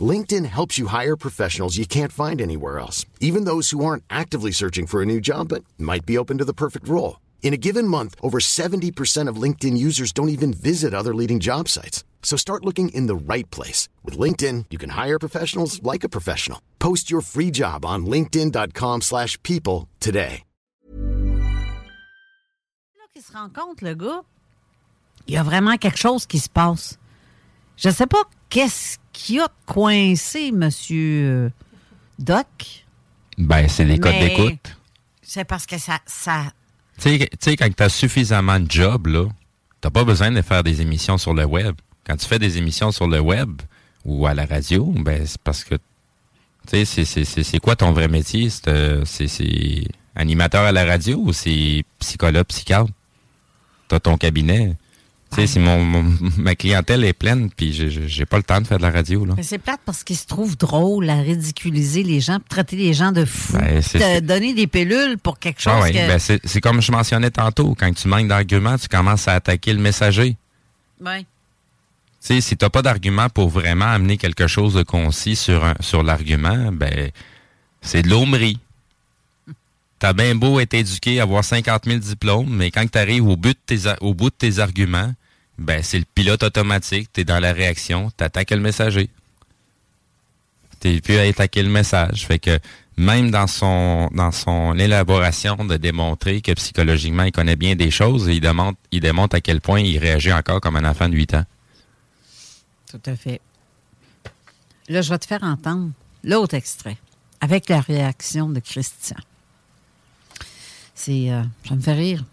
LinkedIn helps you hire professionals you can't find anywhere else, even those who aren't actively searching for a new job but might be open to the perfect role. In a given month, over 70% of LinkedIn users don't even visit other leading job sites. So start looking in the right place. With LinkedIn, you can hire professionals like a professional. Post your free job on linkedin.com slash people today. Là qu'il se rend le gars, il y a vraiment quelque chose qui se passe. Je sais pas qu'est-ce qui a coincé Monsieur Doc? Ben, c'est les codes d'écoute. C'est parce que ça... ça Tu sais- quand tu as suffisamment de job, là, t'as pas besoin de faire des émissions sur le web. Quand tu fais des émissions sur le web ou à la radio, ben, c'est parce que, tu sais, c'est- c'est- c'est c'est quoi ton vrai métier? C'est euh, c'est- c'est animateur à la radio ou c'est psychologue, psychiatre? T'as ton cabinet. Tu sais, si mon, mon- ma clientèle est pleine, puis j'ai- pas le temps de faire de la radio, c'est plate parce qu'il se trouve drôle à ridiculiser les gens, traiter les gens de fous, Ben, c'est- de donner des pilules pour quelque chose Ah ouais, que... ben, c'est comme je mentionnais tantôt, quand tu manques d'arguments, tu commences à attaquer le messager. Tu sais, si t'as pas d'argument pour vraiment amener quelque chose de concis sur, un- sur l'argument, ben, c'est de l'hommerie. T'as bien beau être éduqué, avoir 50 000 diplômes, mais quand tu arrives au, bout de tes arguments, ben, c'est le pilote automatique, t'es dans la réaction, t'attaques le messager. T'es plus à attaquer le message. Fait que même dans son dans son élaboration de démontrer que psychologiquement il connaît bien des choses, il démontre, il démontre à quel point il réagit encore comme un enfant de 8 ans. Tout à fait. Là, je vais te faire entendre l'autre extrait avec la réaction de Christian. C'est... euh, ça me fait rire.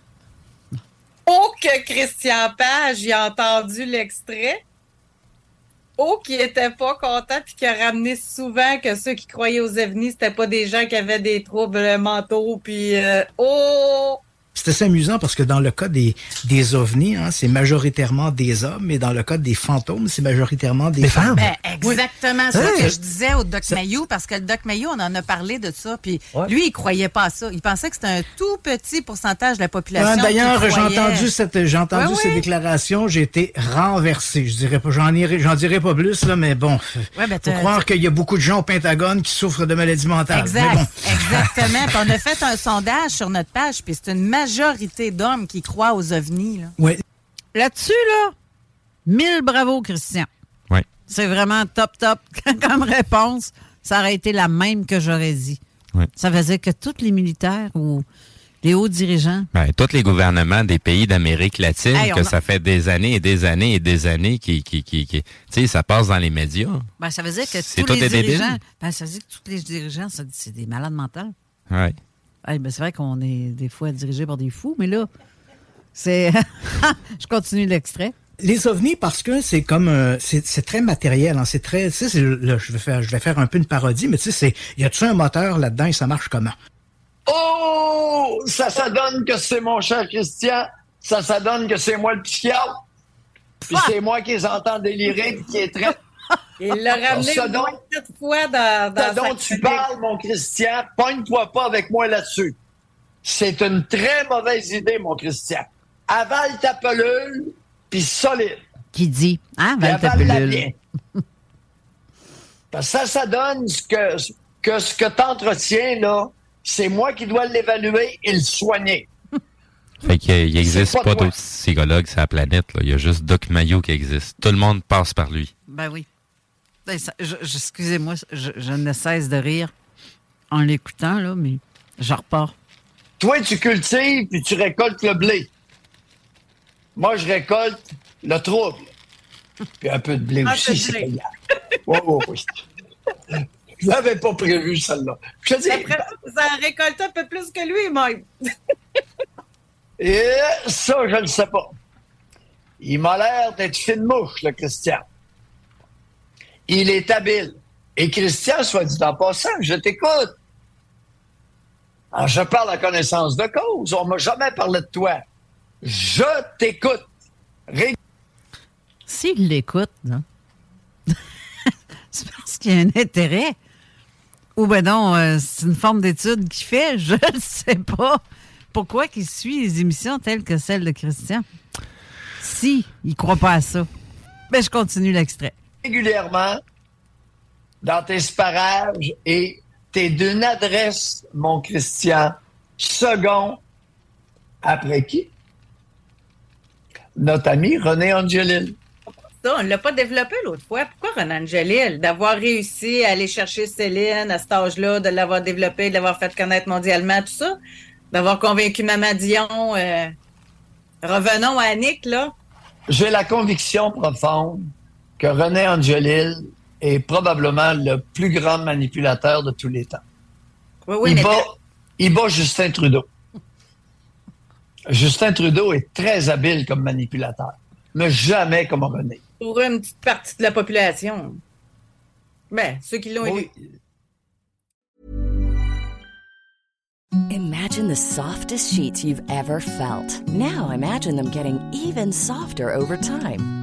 Oh, que Christian Page, il a entendu l'extrait. Oh, qui était pas content puis qui a ramené souvent que ceux qui croyaient aux ovnis, c'était pas des gens qui avaient des troubles mentaux puis euh, oh, C'était assez amusant parce que dans le cas des, des ovnis, hein, c'est majoritairement des hommes, mais dans le cas des fantômes, c'est majoritairement des, femmes. Ben, exactement ça Hey! que je disais au Doc Mayou, parce que le Doc Mayou, on en a parlé de ça, puis Ouais. lui, il croyait pas à ça. Il pensait que c'était un tout petit pourcentage de la population. D'ailleurs, j'ai entendu cette, j'ai entendu Ouais, ces déclarations, j'ai été renversé. Je dirais pas, j'en irai- j'en dirai pas plus là, mais bon, Ouais, ben, faut croire qu'il y a beaucoup de gens au Pentagone qui souffrent de maladies mentales. Exact, Mais bon. exactement. Puis on a fait un sondage sur notre page, puis c'est une majorité d'hommes qui croient aux ovnis. là. Ouais. Là-dessus, là, mille bravo, Christian. Oui. C'est vraiment top, top comme réponse. Ça aurait été la même que j'aurais dit. Oui. Ça faisait que tous les militaires ou les hauts dirigeants, Ben, tous les gouvernements des pays d'Amérique latine, Hey, que a- ça fait des années et des années et des années qui, qui, qui, qui- tu sais, ça passe dans les médias. ben, ça faisait que C'est tous les dirigeants, ben, ça faisait que tous les dirigeants, c'est des malades mentaux. Ouais. Hey, ben, c'est vrai qu'on est des fois dirigé par des fous, mais là, c'est. Je continue l'extrait. Les ovnis, parce que c'est comme euh, c'est c'est très matériel, hein, c'est très, tu sais, là, je vais faire, je vais faire un peu une parodie, mais tu sais, c'est, y a-tu un moteur là-dedans et ça marche comment? Oh! Ça, ça donne que c'est mon cher Christian. Ça, ça donne que c'est moi le psychiatre. Puis c'est moi qui les entends délirer puis qui les traite. Il l'a ramené sept fois dans, Ça dans sa dont tu parles, mon Christian, pogne-toi pas avec moi là-dessus. C'est une très mauvaise idée, mon Christian. Avale ta pelule, puis solide. Qui dit Hein, Val ta bien. Parce que ça, ça donne ce que, que ce que t'entretiens, là, c'est moi qui dois l'évaluer et le soigner. Fait qu'il n'existe pas pas, d'autres psychologues sur la planète. Là. Il y a juste Doc Mayo qui existe. Tout le monde passe par lui. Ben oui. Ben, ça- je- je- Excusez-moi, je, je ne cesse de rire en l'écoutant, là, mais je repars. Toi, tu cultives puis tu récoltes le blé. Moi, je récolte le trouble. Puis un peu de blé Ah, aussi, c'est payant. Oui, oui, oui. Je l'avais pas prévu, celle-là. Je te dis, Après ça, ça a récolté un peu plus que lui, même. et ça, je ne sais pas. Il m'a l'air d'être fine mouche, le Christian. Il est habile. Et Christian, soit dit en passant, je t'écoute. Je parle à connaissance de cause. On m'a jamais parlé de toi. Je t'écoute. S'il l'écoute, là, c'est parce qu'il y a un intérêt. Ou ben non, euh, c'est une forme d'étude qu'il fait, je ne sais pas. Pourquoi qu'il suit les émissions telles que celle de Christian? Si, il croit pas à ça. Ben, je continue l'extrait. Régulièrement dans tes sparages et t'es d'une adresse, mon Christian, second après qui? Notre ami René Angelil. Ça, on ne l'a pas développé l'autre fois. Pourquoi Renan Angelil? D'avoir réussi à aller chercher Céline à cet âge-là, de l'avoir développé, de l'avoir fait connaître mondialement, tout ça. D'avoir convaincu Maman Dion. euh, Revenons à Annick, là. J'ai la conviction profonde que René Angelil est probablement le plus grand manipulateur de tous les temps. Oui, oui, il, mais bat, il bat Justin Trudeau. Justin Trudeau est très habile comme manipulateur, mais jamais comme René. pour une petite partie de la population. Ben, ceux qui l'ont élu. Oui, Imagine the softest sheets you've ever felt. Now imagine them getting even softer over time.